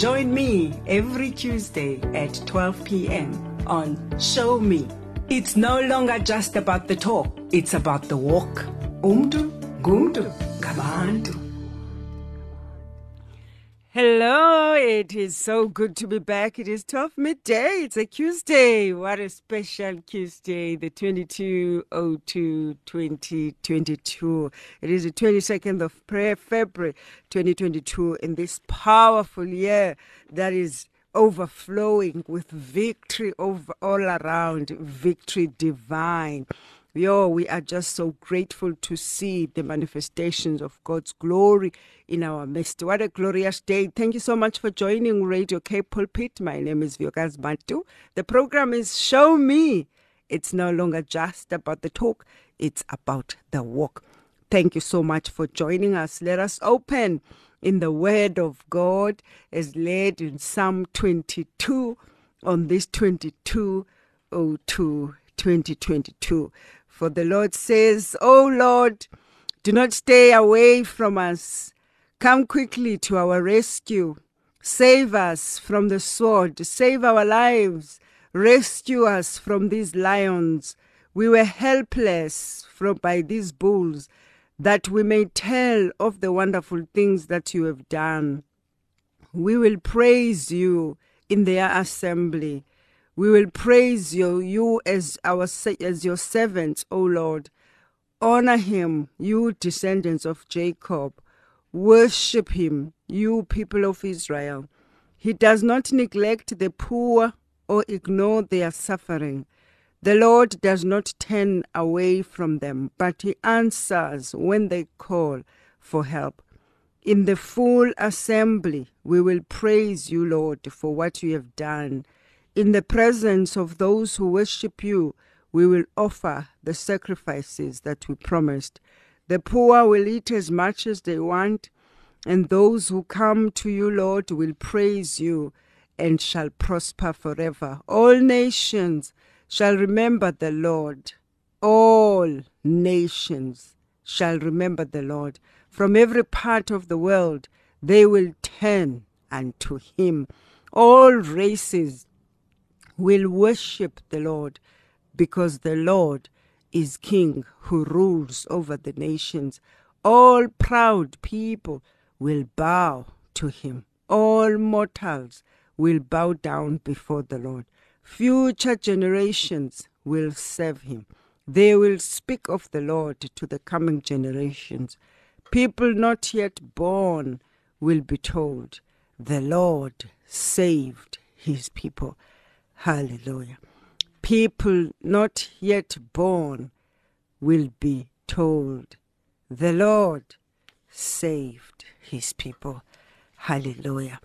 Join me every Tuesday at 12 p.m. on Show Me. It's no longer just about the talk, it's about the walk. Umdu, gumdu, gabantu. Hello, it is so good to be back. It is 12 midday. It's a Tuesday. What a special Tuesday, the 2202 2022. It is the 22nd of prayer, February 2022 in this powerful year that is overflowing with victory over all around, victory divine. Yo, we are just so grateful to see the manifestations of God's glory in our midst. What a glorious day. Thank you so much for joining Radio K Pulpit. My name is Vuyokazi Bantu. The program is Show Me. It's no longer just about the talk, it's about the walk. Thank you so much for joining us. Let us open in the Word of God as led in Psalm 22 on this 2202 2022. For the Lord says, O Lord, do not stay away from us. Come quickly to our rescue. Save us from the sword. Save our lives. Rescue us from these lions. We were helpless from by these bulls, that we may tell of the wonderful things that you have done. We will praise you in their assembly. We will praise you, you as our as your servants, O Lord. Honor him, you descendants of Jacob. Worship him, you people of Israel. He does not neglect the poor or ignore their suffering. The Lord does not turn away from them, but he answers when they call for help. In the full assembly, we will praise you, Lord, for what you have done. In the presence of those who worship you, we will offer the sacrifices that we promised. The poor will eat as much as they want, and those who come to you, Lord, will praise you and shall prosper forever. All nations shall remember the Lord. All nations shall remember the Lord. From every part of the world, they will turn unto him. All races will worship the Lord because the Lord is King who rules over the nations. All proud people will bow to him. All mortals will bow down before the Lord. Future generations will serve him. They will speak of the Lord to the coming generations. People not yet born will be told, The Lord saved his people. Hallelujah. People not yet born will be told, The Lord saved his people. Hallelujah.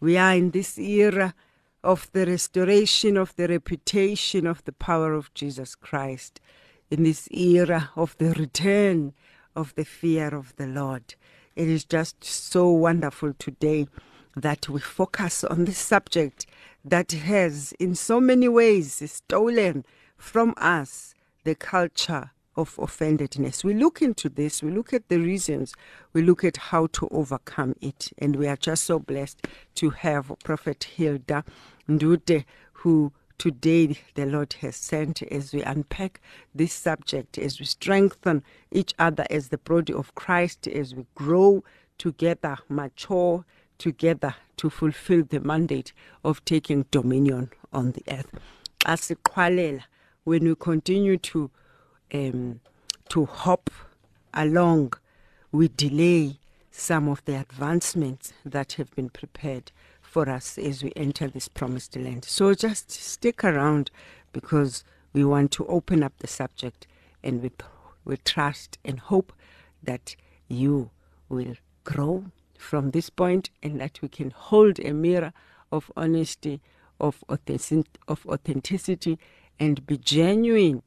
We are in this era of the restoration of the reputation of the power of Jesus Christ, in this era of the return of the fear of the Lord. It is just so wonderful today that we focus on this subject that has, in so many ways, stolen from us the culture of offendedness. We look into this, we look at the reasons, we look at how to overcome it. And we are just so blessed to have Prophet Hilda Ndute, who today the Lord has sent as we unpack this subject, as we strengthen each other as the body of Christ, as we grow together, mature together to fulfill the mandate of taking dominion on the earth. As a qualel, when we continue to um, to hop along, we delay some of the advancements that have been prepared for us as we enter this promised land. So just stick around because we want to open up the subject and we, we trust and hope that you will grow from this point and that we can hold a mirror of honesty, of, authentic- of authenticity, and be genuine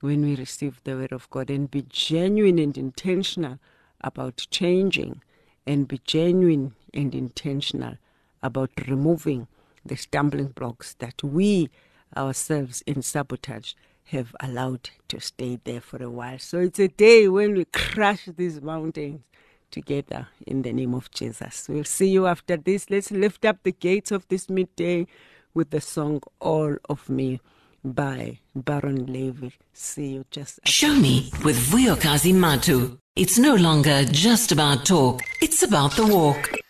when we receive the word of God, and be genuine and intentional about changing, and be genuine and intentional about removing the stumbling blocks that we ourselves in sabotage have allowed to stay there for a while. So it's a day when we crush these mountains together in the name of Jesus. We'll see you after this. Let's lift up the gates of this midday with the song All of Me by Baron Levy. See you just Show me with Vuyokazi Matu. It's no longer just about talk, it's about the walk.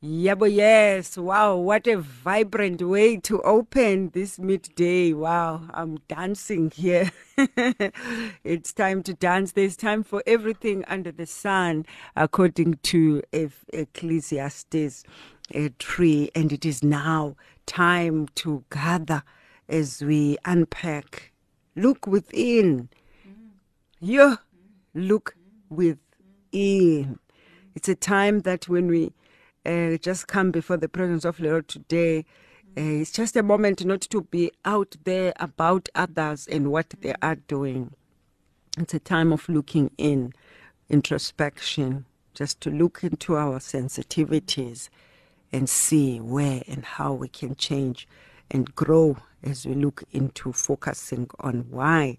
Yeah, but yes. Wow, what a vibrant way to open this midday. Wow, I'm dancing here. it's time to dance. There's time for everything under the sun, according to Ecclesiastes uh, 3. And it is now time to gather as we unpack. Look within. Yeah, look within. It's a time that when we uh, just come before the presence of the Lord today, uh, it's just a moment not to be out there about others and what they are doing. It's a time of looking in, introspection, just to look into our sensitivities and see where and how we can change and grow as we look into focusing on why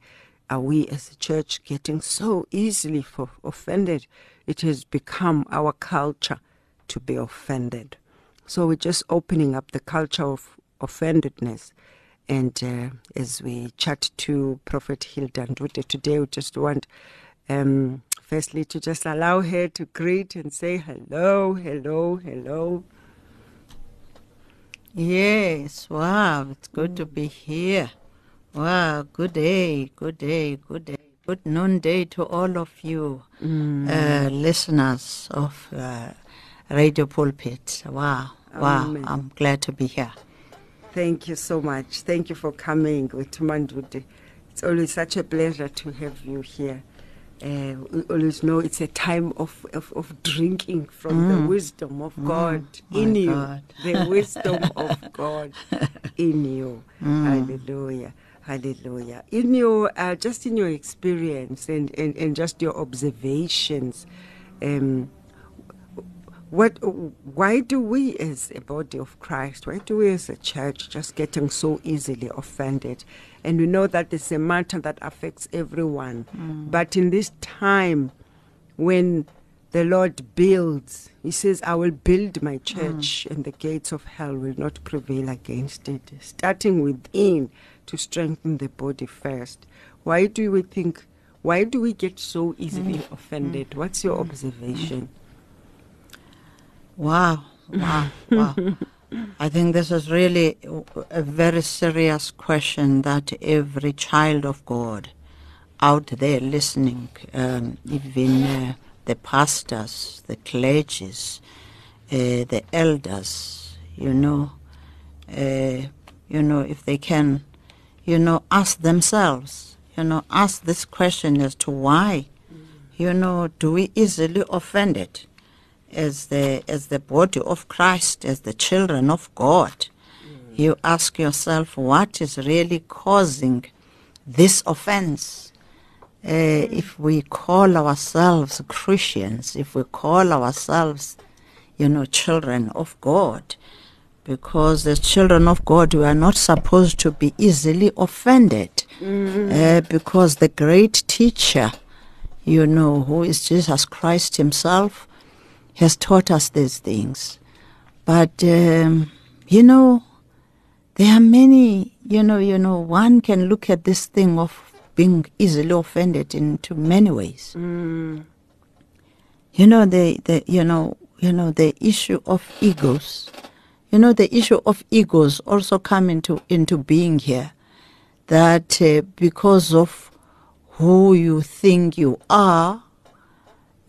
are we as a church getting so easily for offended. It has become our culture to be offended. So we're just opening up the culture of offendedness. And uh, as we chat to prophet hilda Ndute today we just want um, firstly to just allow her to greet and say hello hello hello. Yes, wow, it's good to be here. Wow, good day, good day, good day, good noonday to all of you uh, listeners of uh, Radio Pulpit. Wow, wow, Amen. I'm glad to be here. Thank you so much. Thank you for coming with Mandute. It's always such a pleasure to have you here. Uh, we always know it's a time of, of, of drinking from the wisdom of God in my you. God. The wisdom of God in you. Hallelujah. Hallelujah. In your, uh, just in your experience and, and, and just your observations, um, what why do we as a body of christ why do we as a church just getting so easily offended? And we know that it's a matter that affects everyone. Mm. But in this time when the lord builds he says i will build my church mm. and the gates of hell will not prevail against it. Starting within to strengthen the body first. Why do we think why do we get so easily mm. offended? What's your observation Wow, wow, wow. I think this is really a very serious question that every child of God out there listening, um, even uh, the pastors, the clergies, uh, the elders, you know, uh, you know, if they can, you know, ask themselves, you know, ask this question as to why, you know, do we easily offend it? As the as the body of Christ, as the children of God, you ask yourself what is really causing this offense. Uh, if we call ourselves Christians, if we call ourselves, you know, children of God, because as children of God, we are not supposed to be easily offended, uh, because the great teacher, you know, who is Jesus Christ Himself, has taught us these things. But um, you know, there are many. You know, you know, one can look at this thing of being easily offended into many ways. You know, the, the you know you know the issue of egos. You know, the issue of egos also come into into being here. That uh, because of who you think you are,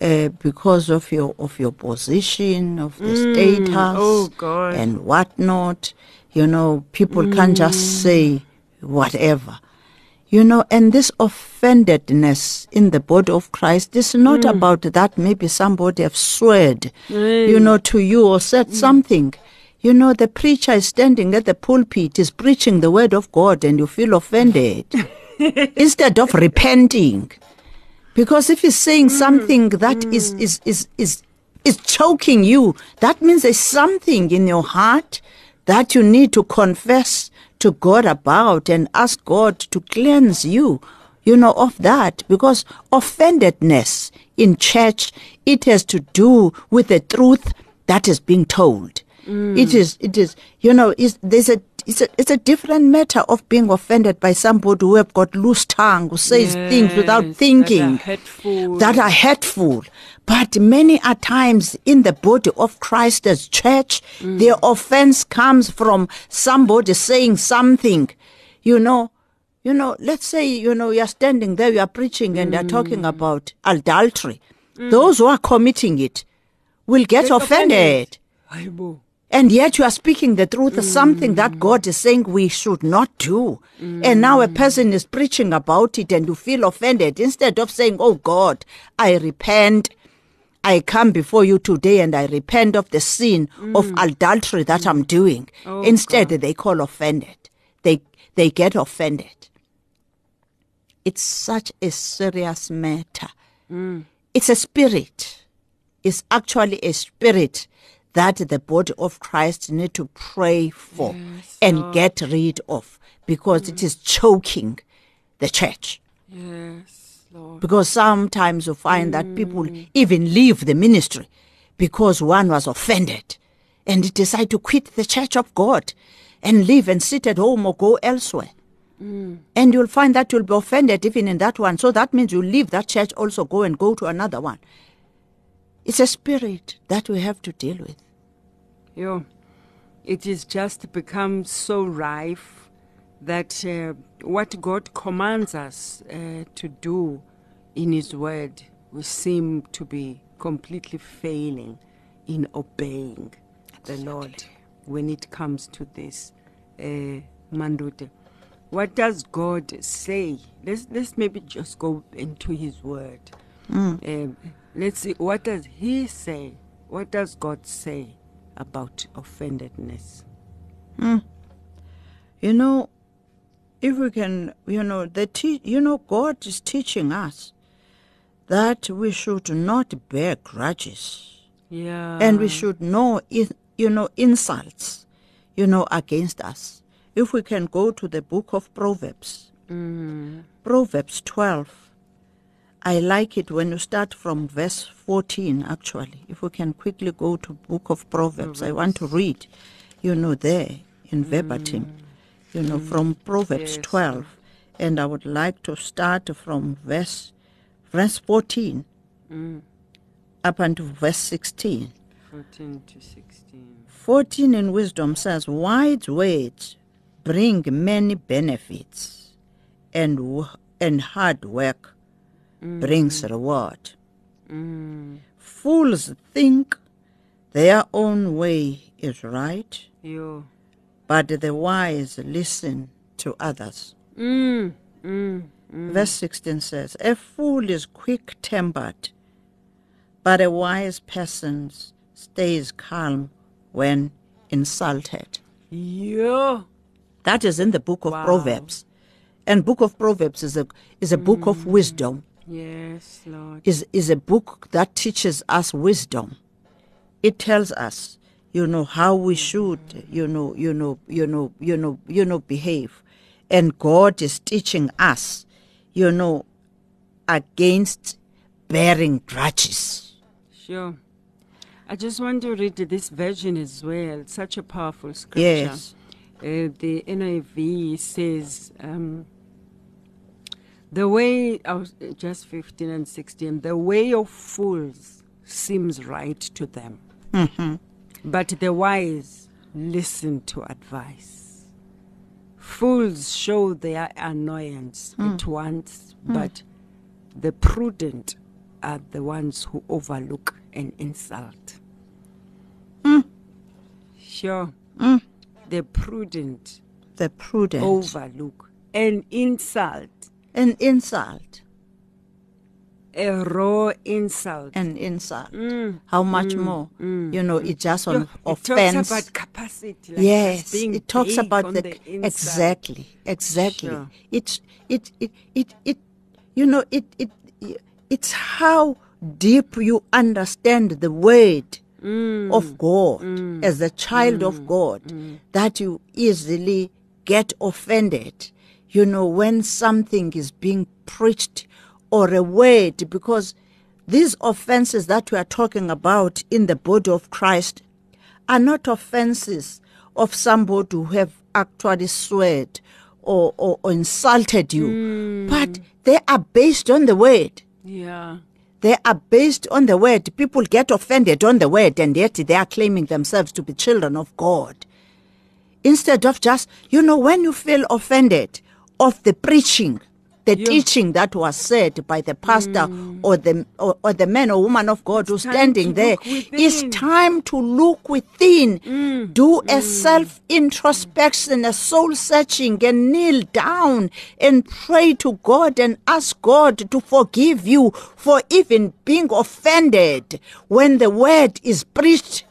uh, because of your of your position, of the mm, status, oh and whatnot. You know, people can't just mm. say whatever. You know, and this offendedness in the body of Christ is not mm. about that maybe somebody have sweared, you know, to you or said something. You know, the preacher is standing at the pulpit, is preaching the word of God, and you feel offended instead of repenting. Because if he's saying mm. something that is mm. is, is, is, is choking you, that means there's something in your heart that you need to confess to God about and ask God to cleanse you, you know, of that. Because offendedness in church, it has to do with the truth that is being told. Mm. It is, it is, you know, is there's a it's a, it's a different matter of being offended by somebody who have got loose tongue, who says things without thinking, that are hurtful. that are hurtful. But many a times in the body of Christ as church, mm. the offense comes from somebody saying something, you know. You know, let's say, you know, you're standing there, you're preaching and you're talking mm. about adultery. Mm. Those who are committing it will get, Get offended. offended. And yet you are speaking the truth, something that God is saying we should not do. And now a person is preaching about it and you feel offended. Instead of saying, Oh God, I repent. I come before you today and I repent of the sin of mm. adultery that I'm doing. Oh, Instead, they call offended. They, they get offended. It's such a serious matter. Mm. It's a spirit. It's actually a spirit that the body of Christ need to pray for and get rid of because it is choking the church. Yes, Lord. Because sometimes you find that people mm. even leave the ministry because one was offended and decide to quit the church of God and leave and sit at home or go elsewhere. Mm. And you'll find that you'll be offended even in that one. So that means you leave that church, also go and go to another one. It's a spirit that we have to deal with. Yo, it is just become so rife that uh, what God commands us uh, to do in His Word, we seem to be completely failing in obeying the Lord when it comes to this. Uh, Mandute, what does God say? Let's let's maybe just go into His Word. Um, let's see what does He say. What does God say about offendedness? Hmm. You know, if we can, you know, the te- you know, God is teaching us that we should not bear grudges. Yeah. and we should know you know insults you know against us if we can go to the book of proverbs mm-hmm. proverbs 12 i like it when you start from verse 14 actually. If we can quickly go to book of proverbs i want to read you know there in mm. verbatim you know from mm. proverbs Yes. 12 and i would like to start from verse verse 14 mm. up until verse 16 14 to 16. 14 in wisdom says, Wise words bring many benefits, and, w- and hard work brings reward. Fools think their own way is right, Yo. but the wise listen to others. Mm, mm, Verse 16 says, A fool is quick tempered, but a wise person stays calm when insulted. yo. That is in the book of Wow. Proverbs. And book of Proverbs is a is a book of wisdom. Yes, Lord. Is is a book that teaches us wisdom. It tells us, you know, how we should, you know, you know, you know, you know, you know, behave. And God is teaching us, you know, against bearing grudges. Sure. I just want to read this version as well. Such a powerful scripture. Yes. Uh, the NIV says, um, the way, I was uh, just 15 and 16, the way of fools seems right to them, mm-hmm. but the wise listen to advice. Fools show their annoyance mm. at once, mm. but the prudent are the ones who overlook an insult. Mm. Sure. The prudent The prudent. overlook an insult. An insult. a raw insult. an insult. Mm. How much mm. more? Mm. You know, it just on Yo, it offense. talks about capacity. Like yes, it talks about on the, exactly, exactly. Sure. It's it, it it it you know it it it's how deep you understand the word Mm. of God as a child of God that you easily get offended. You know when something is being preached or a word because these offenses that we are talking about in the body of Christ are not offenses of somebody who have actually sweared or, or, or insulted you, hmm. but they are based on the word. Yeah. They are based on the word. People get offended on the word, and yet they are claiming themselves to be children of God. Instead of just, you know, when you feel offended of the preaching, the Yeah. teaching that was said by the pastor or the or, or the man or woman of God who's standing there, it's time to look within, do a self introspection, a soul searching, and kneel down and pray to God and ask God to forgive you for even being offended when the word is preached.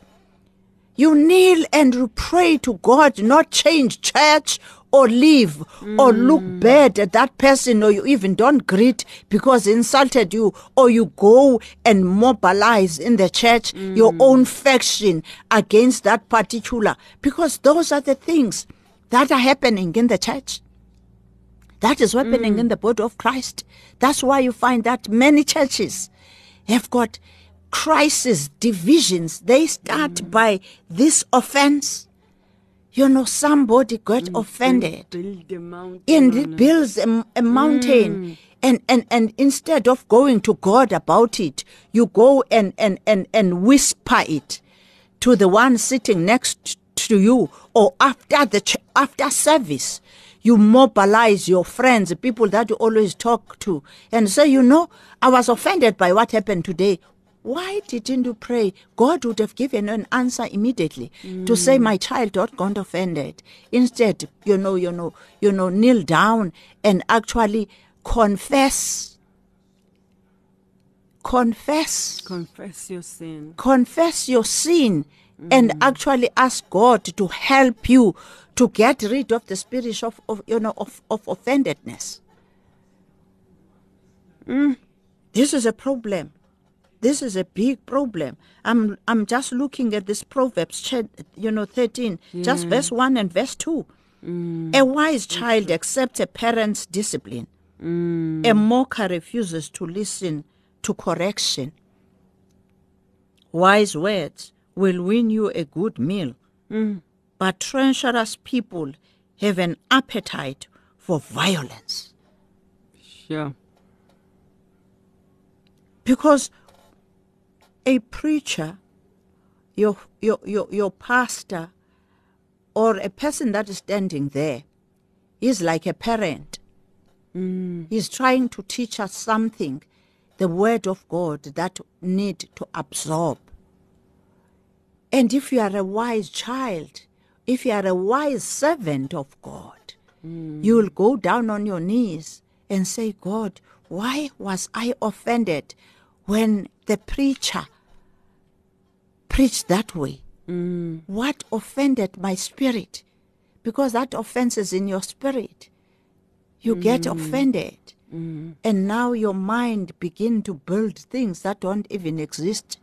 You kneel and you pray to God, not change church or leave or mm. look bad at that person or you even don't greet because insulted you or you go and mobilize in the church your mm. own faction against that particular because those are the things that are happening in the church. That is happening mm. in the body of Christ. That's why you find that many churches have got crisis, divisions. They start by this offense. You know, somebody got mm, offended Build and it builds a, a mountain. Mm. And, and, and instead of going to God about it, you go and, and, and, and whisper it to the one sitting next to you or after the ch- after service. You mobilize your friends, the people that you always talk to, and say, you know, I was offended by what happened today. Why didn't you pray? God would have given an answer immediately to say, My child, don't get offended. Instead, you know, you know, you know, kneel down and actually confess. Confess Confess your sin. confess your sin and mm. actually ask God to help you to get rid of the spirit of, of you know of, of offendedness. Mm. This is a problem. This is a big problem. I'm I'm just looking at this Proverbs, you know, thirteen, just verse one and verse two. Mm. A wise child accepts a parent's discipline. Mm. A mocker refuses to listen to correction. Wise words will win you a good meal, mm. but treacherous people have an appetite for violence. Sure. Because a preacher, your, your, your, your pastor, or a person that is standing there is like a parent. Mm. He's trying to teach us something, the word of God that need to absorb. And if you are a wise child, if you are a wise servant of God, mm. you will go down on your knees and say, God, why was I offended when the preacher preached that way? Mm. What offended my spirit? Because that offense is in your spirit. You get mm. offended. Mm. And now your mind begin to build things that don't even exist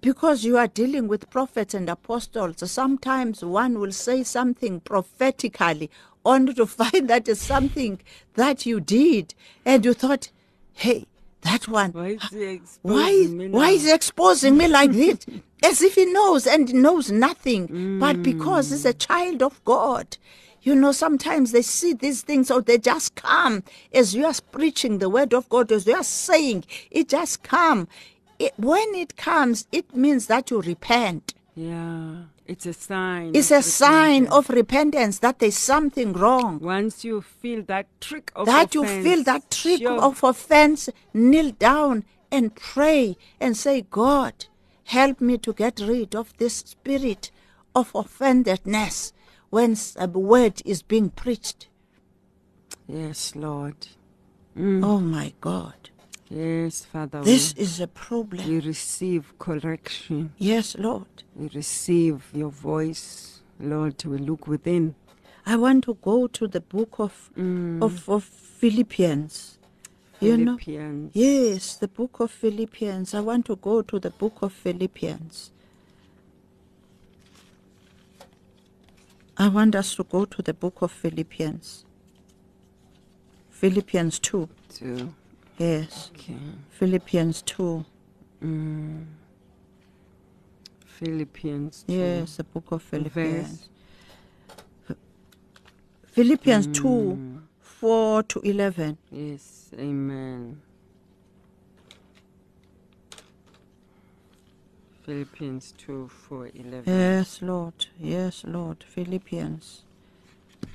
because you are dealing with prophets and apostles, sometimes one will say something prophetically only to find that is something that you did and you thought, hey, that one, Why is he exposing why, me why is he exposing me like this? As if he knows and knows nothing, but mm. because he's a child of God. You know, sometimes they see these things or they just come as you are preaching the word of God, as you are saying, it just come. It, when it comes, it means that you repent. Yeah. It's a sign. It's of a sign repentance. of repentance that there's something wrong. Once you feel that trick of that you offense, feel that trick sure. of offense, kneel down and pray and say, God, help me to get rid of this spirit of offendedness when a word is being preached. Yes, Lord. Mm. Oh my God. Yes, Father. This we, is a problem. we receive correction. Yes, Lord. We receive your voice. Lord, we look within. I want to go to the book of mm. of, of Philippians. You know? Philippians. Yes, the book of Philippians. I want to go to the book of Philippians. I want us to go to the book of Philippians. Philippians 2. Two. Yes. Okay. Philippians 2. Mm. Philippians. two. Yes, the book of Verse. Philippians. Philippians 2 4 to 11. Yes. Amen. Philippians 2 4 11. Yes, Lord. Yes, Lord. Philippians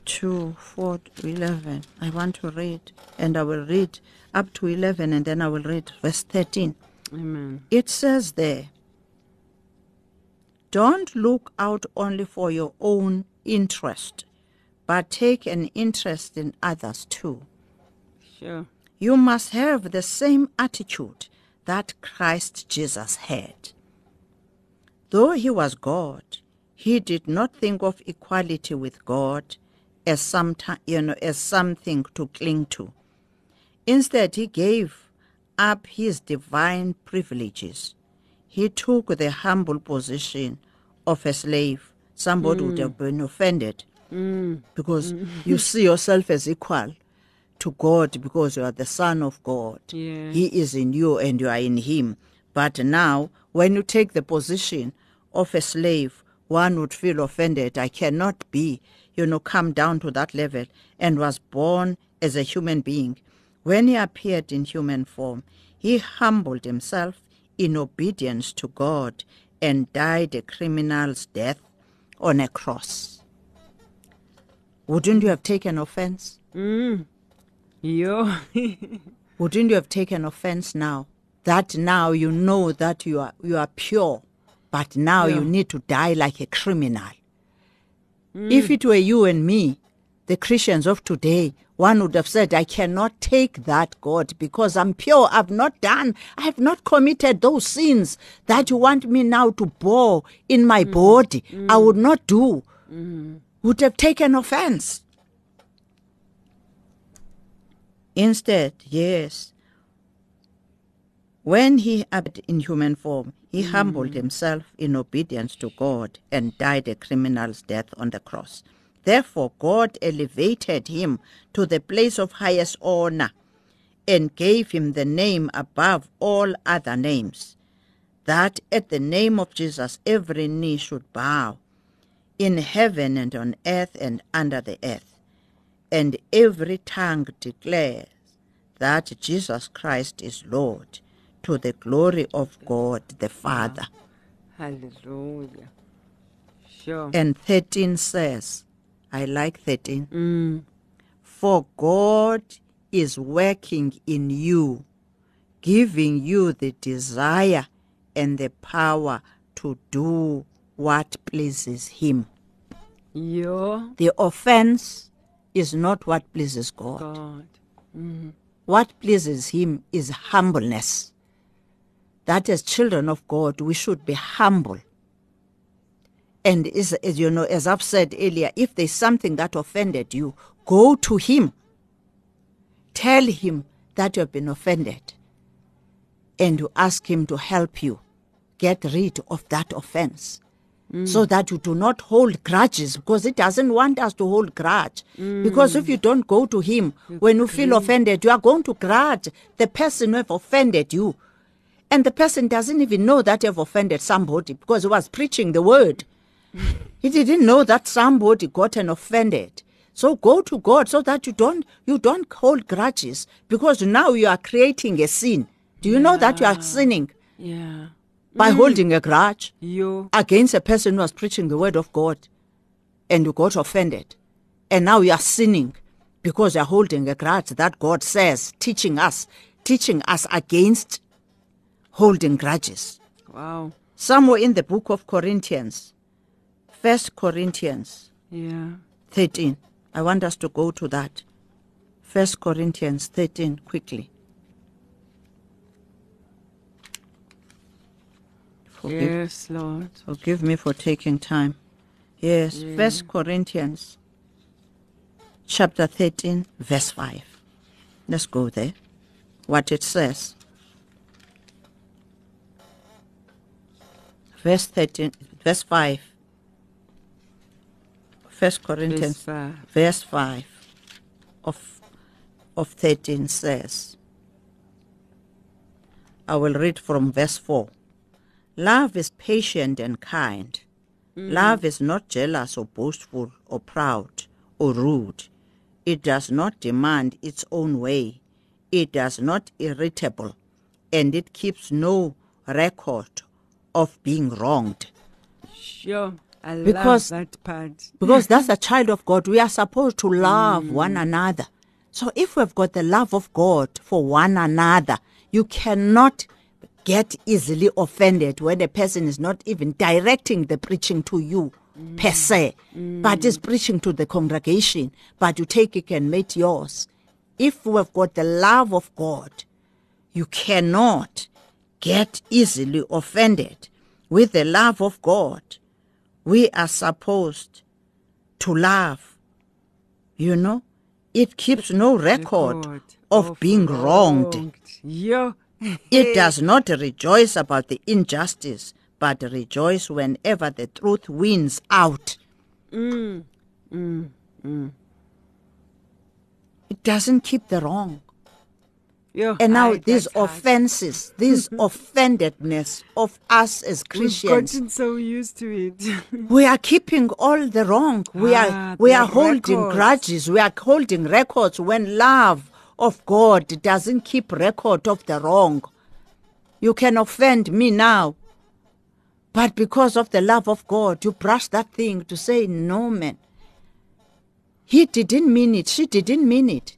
2 4 11. I want to read, and I will read up to 11, and then I will read verse 13. Amen. It says there, Don't look out only for your own interest, but take an interest in others too. Sure. You must have the same attitude that Christ Jesus had. Though he was God, he did not think of equality with God as some you know as something to cling to. Instead, he gave up his divine privileges. He took the humble position of a slave. Somebody would mm. have been offended mm. because mm. you see yourself as equal to God because you are the Son of God. Yeah. He is in you and you are in Him. But now, when you take the position of a slave, one would feel offended. I cannot be, you know, come down to that level and was born as a human being. When he appeared in human form, he humbled himself in obedience to God and died a criminal's death on a cross. Wouldn't you have taken offense? Mm. Yo. Wouldn't you have taken offense now? That now you know that you are you are pure, but now you need to die like a criminal. Mm. If it were you and me, the Christians of today, one would have said, I cannot take that, God, because I'm pure. I've not done, I have not committed those sins that you want me now to bore in my mm-hmm. body. I would mm-hmm. not do. Mm-hmm. Would have taken offense. Instead, yes, when he appeared in human form, he humbled himself in obedience to God and died a criminal's death on the cross. Therefore, God elevated him to the place of highest honor and gave him the name above all other names, that at the name of Jesus every knee should bow, in heaven and on earth and under the earth, and every tongue declares that Jesus Christ is Lord, to the glory of God the Father. Hallelujah. Sure. And 13 says, I like 13. Mm. For God is working in you, giving you the desire and the power to do what pleases Him. Yo. The offense is not what pleases God. God. What pleases Him is humbleness. That as children of God, we should be humble. And is, as you know, as I've said earlier, if there's something that offended you, go to Him. Tell Him that you've been offended. And you ask Him to help you get rid of that offense. Mm. So that you do not hold grudges because it doesn't want us to hold grudge. Mm. Because if you don't go to Him when you feel offended, you are going to grudge the person who have offended you. And the person doesn't even know that you've offended somebody because he was preaching the word. He didn't know that somebody gotten offended. So go to God so that you don't you don't hold grudges because now you are creating a sin. Do you know that you are sinning Yeah. by mm. holding a grudge Yo. against a person who was preaching the word of God and you got offended? And now you are sinning because you're holding a grudge that God says, teaching us, teaching us against holding grudges. Wow. Somewhere in the book of Corinthians, First Corinthians yeah. 13. I want us to go to that. First Corinthians 13 quickly. Forgive, yes, Lord. Forgive me for taking time. Yes, yeah. First Corinthians chapter 13 verse 5. Let's go there. What it says. Verse 13 verse 5 First Corinthians Verse five. verse 5 of, of 13 says, I will read from verse 4. Love is patient and kind. Mm. Love is not jealous or boastful or proud or rude. It does not demand its own way. It does not irritable, and it keeps no record of being wronged. Sure. I Because- that part. Because that's a child of God. We are supposed to love mm. one another. So if we've got the love of God for one another, you cannot get easily offended when a person is not even directing the preaching to you mm. per se, mm. but is preaching to the congregation, but you take it and make yours. If we've got the love of God, you cannot get easily offended. With the love of God, we are supposed to love. You know, it keeps no record Record of being wronged. Yeah. It does not rejoice about the injustice, but rejoice whenever the truth wins out. It doesn't keep the wrong. Yeah. And now aye, these that's hard. offenses, this offendedness of us as We've Christians, gotten so used to it. we are keeping all the wrong. We Ah, are we are holding records. grudges. We are holding records when love of God doesn't keep record of the wrong. You can offend me now, but because of the love of God, you brush that thing to say no, man. He didn't mean it. She didn't mean it.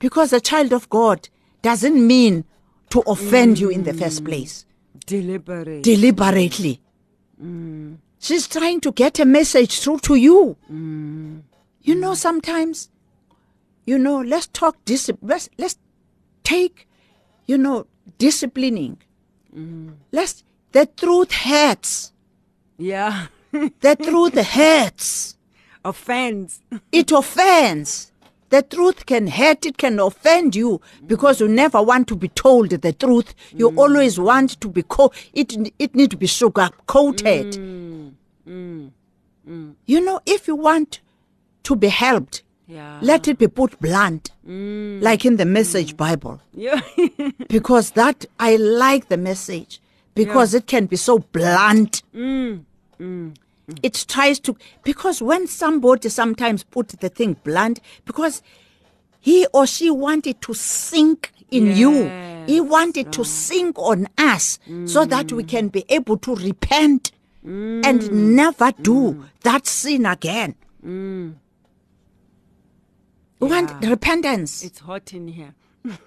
Because a child of God doesn't mean to offend you in the first mm. place Deliberate. deliberately. Mm. She's trying to get a message through to you. Mm. You know, sometimes, you know, let's talk discipline. Let's, let's take, you know, disciplining. Let's, the truth hurts. yeah. The truth hurts. Offends. It offends. The truth can hurt, it can offend you because you never want to be told the truth. You mm. always want to be co- it it need to be sugar coated. Mm. Mm. You know, if you want to be helped, Yeah. let it be put blunt. Like in the message Bible. Yeah. Because that I like the message because it can be so blunt. It tries to because when somebody sometimes put the thing blunt because he or she wanted to sink in you. He Yes, wanted to mm. sink on us so that we can be able to repent mm. and never do mm. that sin again. We want repentance. it's hot in here.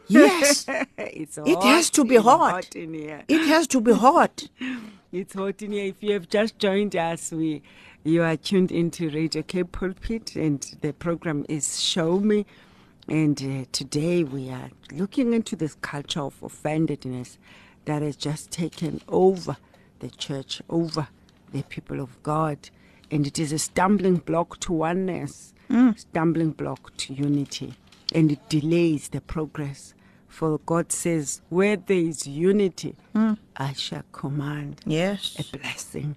yes. it's It has to be in- hot. in here. It has to be hot. It's hot in here. If you have just joined us, we you are tuned into Radio Cape Pulpit, and the program is Show Me. And uh, today we are looking into this culture of offendedness that has just taken over the church, over the people of God, and it is a stumbling block to oneness, stumbling block to unity, and it delays the progress. For God says, "Where there is unity, I shall command Yes. a blessing.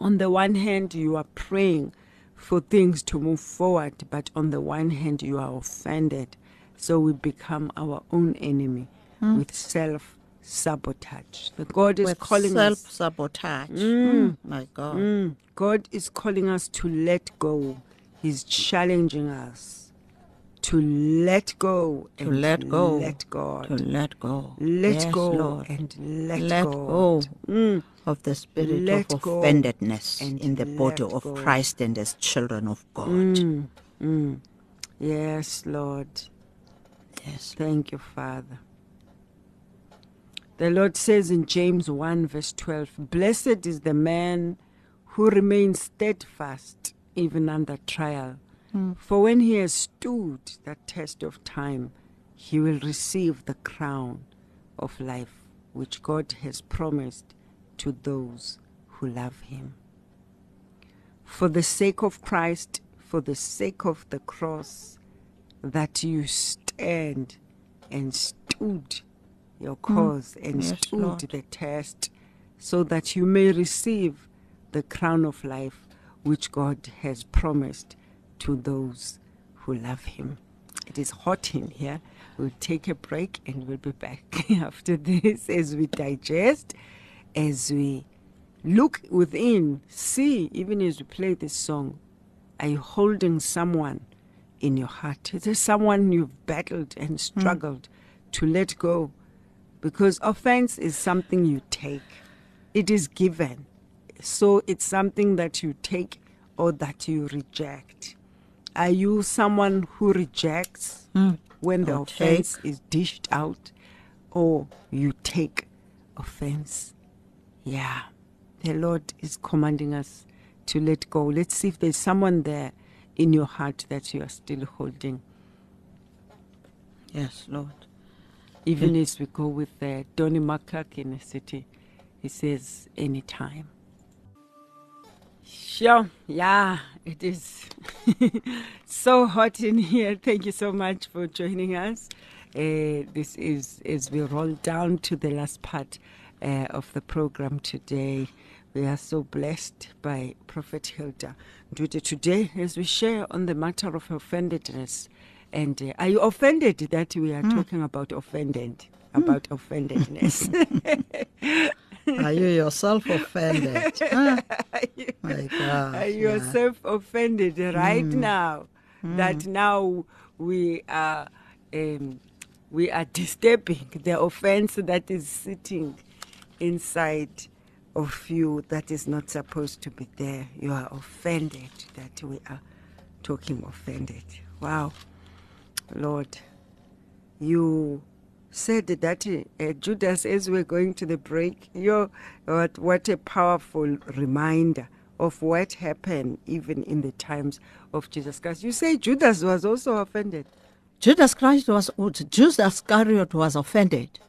On the one hand, you are praying for things to move forward, but on the one hand, you are offended. So we become our own enemy with self sabotage. The God is With calling self us. sabotage. Mm, my God. Mm, God is calling us to let go. He's challenging us to let go. To and let go. Let God. To let go. let Yes, go Lord. and let, let go. go of the spirit Let of offendedness and in the body of. Christ and as children of God. Mm. Yes, Lord. Yes. Thank you, Father. The Lord says in James 1, verse 12 Blessed is the man who remains steadfast even under trial. Mm. For when he has stood the test of time, he will receive the crown of life which God has promised to those who love him. For the sake of Christ, for the sake of the cross, that you stand and stood your mm. cause and Yes, stood Lord. the test, so that you may receive the crown of life which God has promised to those who love him. It is hot in here. We'll take a break and we'll be back after this as we digest, as we look within, see, even as we play this song, are you holding someone in your heart? Is there someone you've battled and hmm. struggled to let go? Because offense is something you take, it is given. So it's something that you take or that you reject. Are you someone who rejects when the Or offense is dished out, or you take offense? Yeah, the Lord is commanding us to let go. Let's see if there's someone there in your heart that you are still holding, Yes, Lord. even as we go with uh, Donnie McClurkin in the city. He says, anytime. Sure, yeah, it is so hot in here. Thank you so much for joining us. Uh, this is as we roll down to the last part uh, of the program today. We are so blessed by Prophet Hilda Ndute today as we share on the matter of offendedness. And uh, are you offended that we are talking about offended? About offendedness. Are you yourself offended? Huh? My God. Are yeah. yourself offended right now that now we are um, we are disturbing the offense that is sitting inside of you that is not supposed to be there. You are offended that we are talking offended. Wow, Lord, you said that uh, Judas, as we're going to the break, you what what a powerful reminder of what happened even in the times of Jesus Christ. You say Judas was also offended. Judas Christ was Judas Iscariot was offended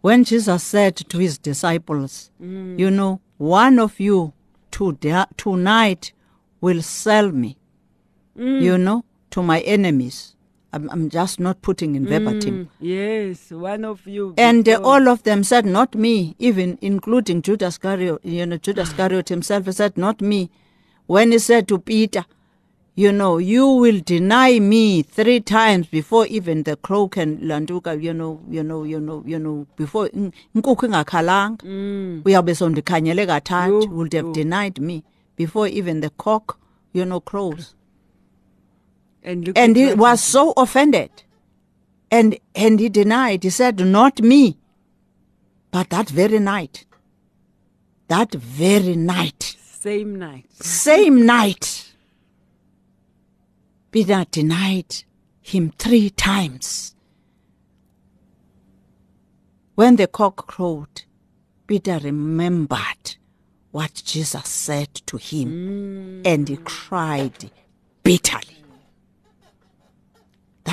when Jesus said to his disciples, "You know, one of you to tonight will sell me. You know, to my enemies." I'm, I'm just not putting in verbatim. Mm, yes, one of you. And uh, all of them said, "Not me," even including Judas Iscariot. You know, Judas Iscariot himself said, "Not me." When he said to Peter, "You know, you will deny me three times before even the crow can landuka." You know, you know, you know, you know, before inkukhu ingakhalanga, uyabe sondikhanyele kathathu. Would have denied me before even the cock, you know, crows and, and he was so offended. And and he denied. He said not me. But that very night that very night same night. same night peter denied him three times. When the cock crowed peter remembered what jesus said to him mm. and he cried bitterly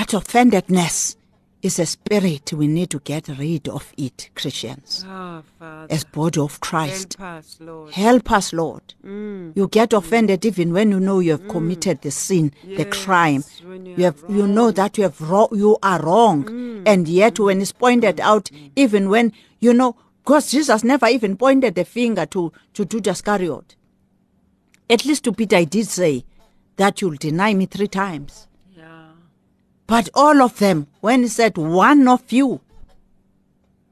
that offendedness is a spirit we need to get rid of it, Christians, ah, Father, as body of Christ. help us, Lord. Help us, Lord. Mm. You get offended even when you know you have mm. committed the sin, the crime. You You have, you know that you have wrong, you are wrong, mm. and yet when it's pointed out, even when you know, because Jesus never even pointed the finger to to Judas Iscariot. At least to Peter, he did say that you'll deny me three times. But all of them, when he said, one of you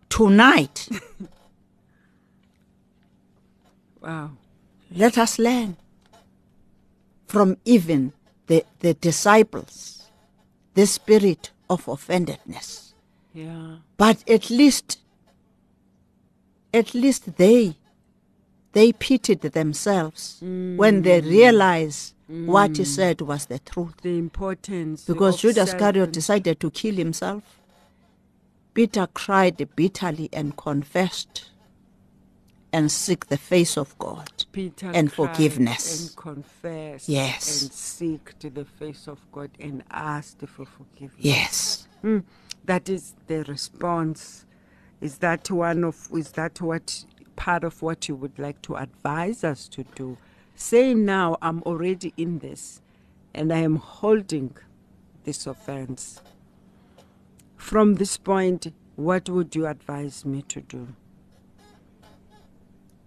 tonight, Wow. let us learn from even the, the disciples the spirit of offendedness. Yeah. But at least, at least they, they pitied themselves mm. when they realized what he said was the truth. The importance. Because Judas Iscariot decided to kill himself, Peter cried bitterly and confessed and seek the face of God. Peter and forgiveness. and confessed Yes. and seek to the face of God and asked for forgiveness. Yes. Mm, That is the response. Is that one of is that what part of what you would like to advise us to do. Say now, I'm already in this and I am holding this offense. From this point, what would you advise me to do?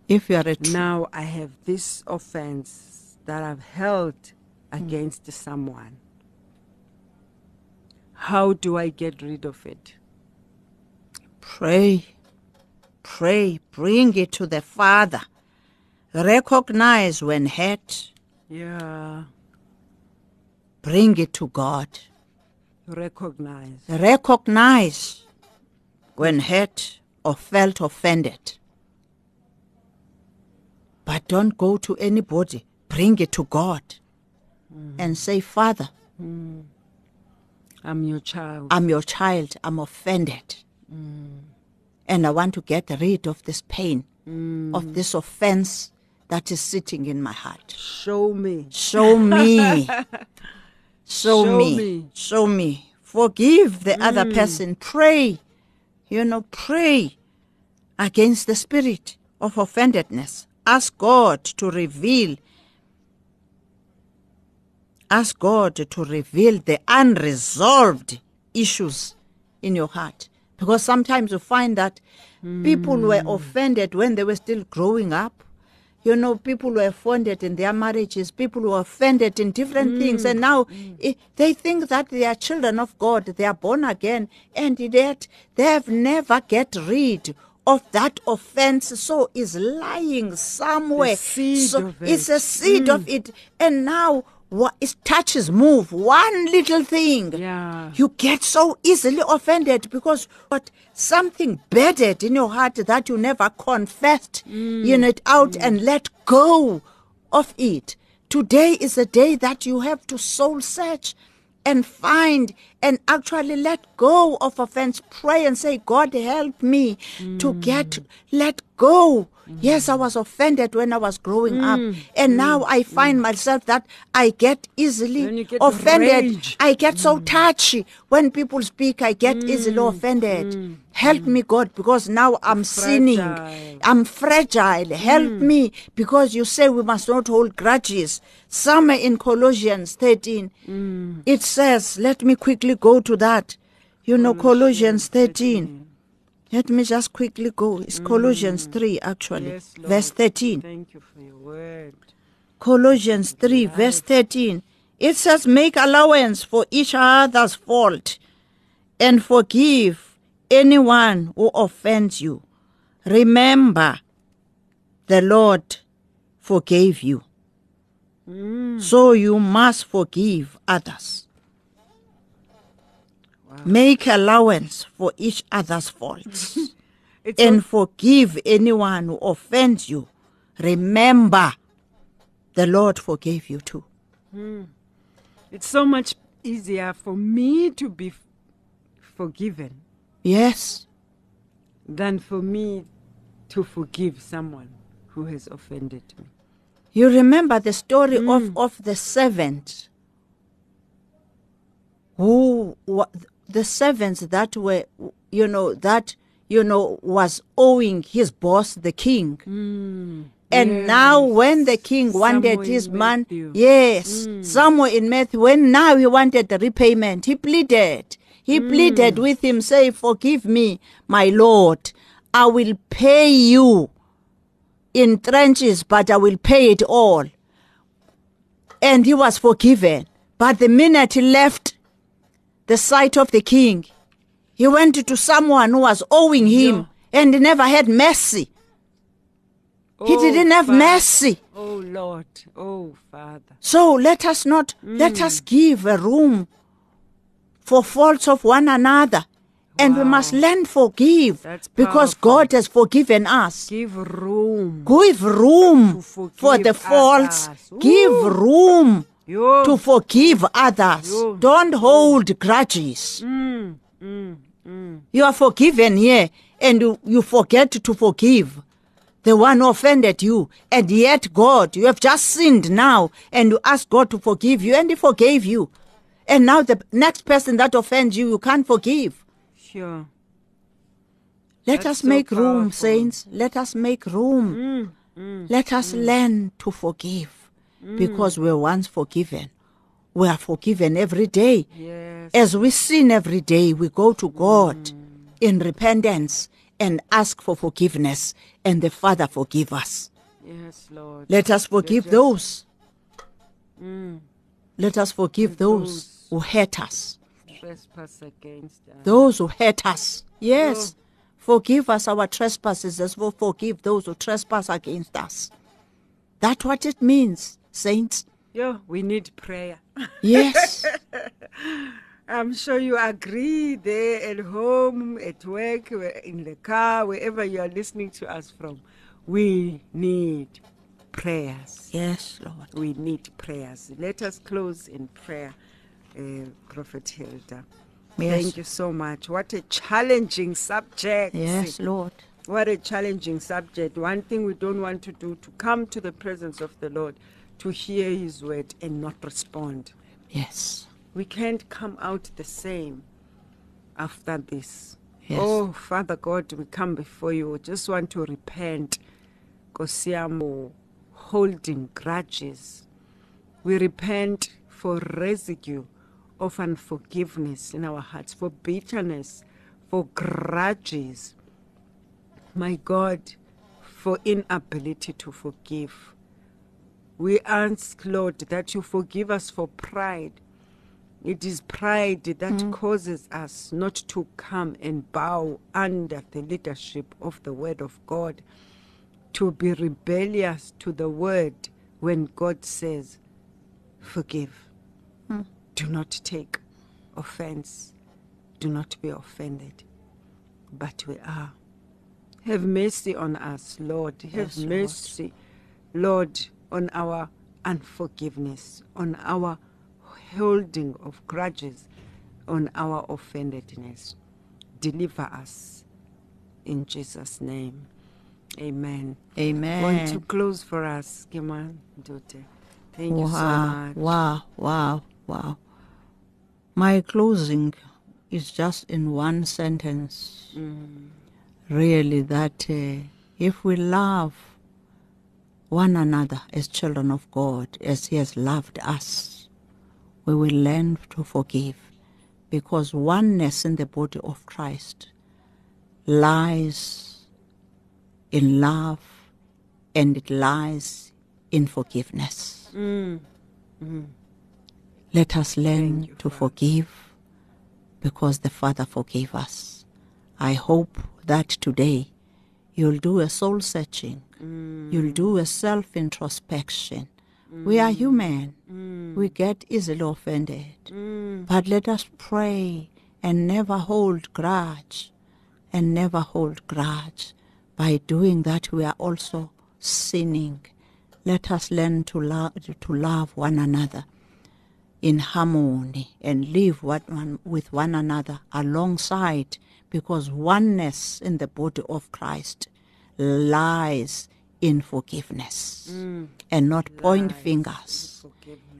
If you are a true Now I have this offense that I've held against someone. How do I get rid of it? Pray, pray, bring it to the Father. Recognize when hurt, Yeah, bring it to God. recognize. Recognize when hurt or felt offended. But don't go to anybody. Bring it to God mm. and say, Father, mm. I'm your child. I'm your child. I'm offended. Mm. And I want to get rid of this pain, of this offense that is sitting in my heart. Show me. Show me. Show, Show me. me. Show me. Forgive the other mm. person. Pray. You know, pray against the spirit of offendedness. Ask God to reveal. Ask God to reveal the unresolved issues in your heart. Because sometimes you find that people were mm. offended when they were still growing up. You know, people were offended in their marriages, people were offended in different things, and now eh, they think that they are children of God, they are born again, and yet they have never get rid of that offense, so is lying somewhere. seed so of it's a seed of it, and now what it touches move one little thing. Yeah. you get so easily offended because what something bedded in your heart that you never confessed mm. you know it out mm. and let go of it. Today is a day that you have to soul search and find and actually let go of offense. Pray and say god help me to get mm. let go yes i was offended when i was growing up and now i find myself that i get easily get offended. I get so touchy when people speak. I get easily offended. Help me, God, because now I'm sinning. I'm fragile. Help me, because you say we must not hold grudges. Somewhere in Colossians 13, it says, let me quickly go to that. You know, Colossians 13. Let me just quickly go. It's mm. Colossians 3, actually, Yes, verse 13. Thank you for your word. Colossians 3, verse 13. It says, Make allowance for each other's fault and forgive anyone who offends you. Remember, the Lord forgave you. Mm. So you must forgive others. Make allowance for each other's faults and forgive anyone who offends you. Remember, the Lord forgave you too. Hmm. It's so much easier for me to be f- forgiven Yes, than for me to forgive someone who has offended me. you remember the story of, hmm. of the servant who the servants that were you know that you know was owing his boss the king. Hmm. And now when the king wanted Somewhere his man Matthew. yes hmm. somewhere in matthew when now he wanted the repayment he pleaded. He hmm. pleaded with him say forgive me my lord. I will pay you in trenches, but I will pay it all. And he was forgiven. But the minute he left the sight of the king, he went to someone who was owing him and he never had mercy. He Oh, didn't have Father. mercy. Oh Lord, oh Father. So let us not, let us mm. give a room for faults of one another. And we must learn forgive because. God has forgiven us. Give room. Give room for the faults. Give room Yo. to forgive others. Yo. Don't hold grudges. Mm, mm, mm. You are forgiven here and you, you forget to forgive the one who offended you. And yet, God, you have just sinned now and you ask God to forgive you and He forgave you. And now the next person that offends you, you can't forgive. Sure. Let That's us so make room, saints. Let us make room. Let us learn to forgive because we were once forgiven. We are forgiven every day. Yes. As we sin every day, we go to God in repentance and ask for forgiveness, and the Father forgive us. Yes, Lord. Let us forgive those. Mm. Let us forgive those those. who hurt us. Trespass against us. Those who hurt us. Yes. Oh. Forgive us our trespasses as we forgive those who trespass against us. That's what it means, saints. Yeah, we need prayer. Yes. I'm sure you agree there at home, at work, in the car, wherever you are listening to us from. We need prayers. yes, Lord. We need prayers. Let us close in prayer, uh, Prophet Hilda. Yes. Thank you so much. What a challenging subject. Yes, Lord. What a challenging subject. One thing we don't want to do to come to the presence of the Lord, to hear His word and not respond. Yes. We can't come out the same after this. Yes. Oh, Father God, we come before you. We just want to repent. Kosiamo, holding grudges. We repent for residue of unforgiveness in our hearts, for bitterness, for grudges. My God, for inability to forgive. We ask, Lord, that you forgive us for pride. It is pride that mm. causes us not to come and bow under the leadership of the Word of God, to be rebellious to the Word when God says, Forgive. Mm. Do not take offense. Do not be offended. But we are. Have mercy on us, Lord. Have Yes, Lord. mercy, Lord, on our unforgiveness, on our holding of grudges, on our offendedness. Deliver us in Jesus' name. Amen. Amen. Want to close for us, Kiman Dute. Thank you so much. wow, wow, wow. My closing is just in one sentence. Really, that uh, if we love one another as children of God, as He has loved us, we will learn to forgive because oneness in the body of Christ lies in love and it lies in forgiveness. Mm. Mm. Let us learn you, to Father. forgive because the Father forgave us. I hope that today you'll do a soul searching, you'll do a self introspection. We are human, we get easily offended. But let us pray and never hold grudge, and never hold grudge. By doing that, we are also sinning. Let us learn to love, to love one another in harmony and live one, with one another alongside because oneness in the body of Christ lies in forgiveness mm. and not point fingers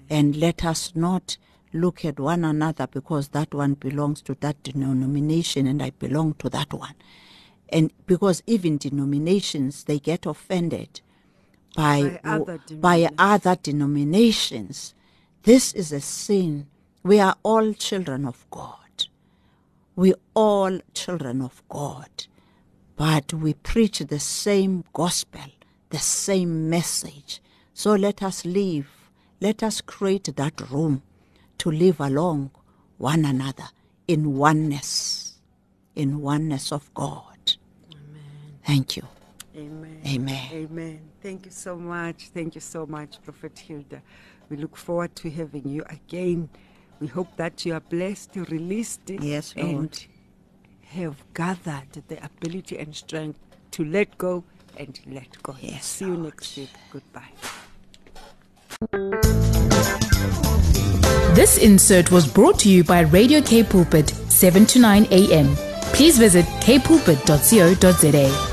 and let us not look at one another because that one belongs to that denomination and I belong to that one. And because even denominations, they get offended by, By other by denominations. other denominations. This is a sin. We are all children of God. We all children of God. But we preach the same gospel, the same message. So let us live. Let us create that room to live along one another in oneness, in oneness of God. Amen. Thank you. Amen. Amen. Amen. Thank you so much. Thank you so much, Prophet Hilda. We look forward to having you again. We hope that you are blessed, released, Yes, Lord. and have gathered the ability and strength to let go and let go. Yes, See you Lord. next week. Goodbye. This insert was brought to you by Radio K Pulpit, 7 to 9 a.m. Please visit kpulpit.co.za.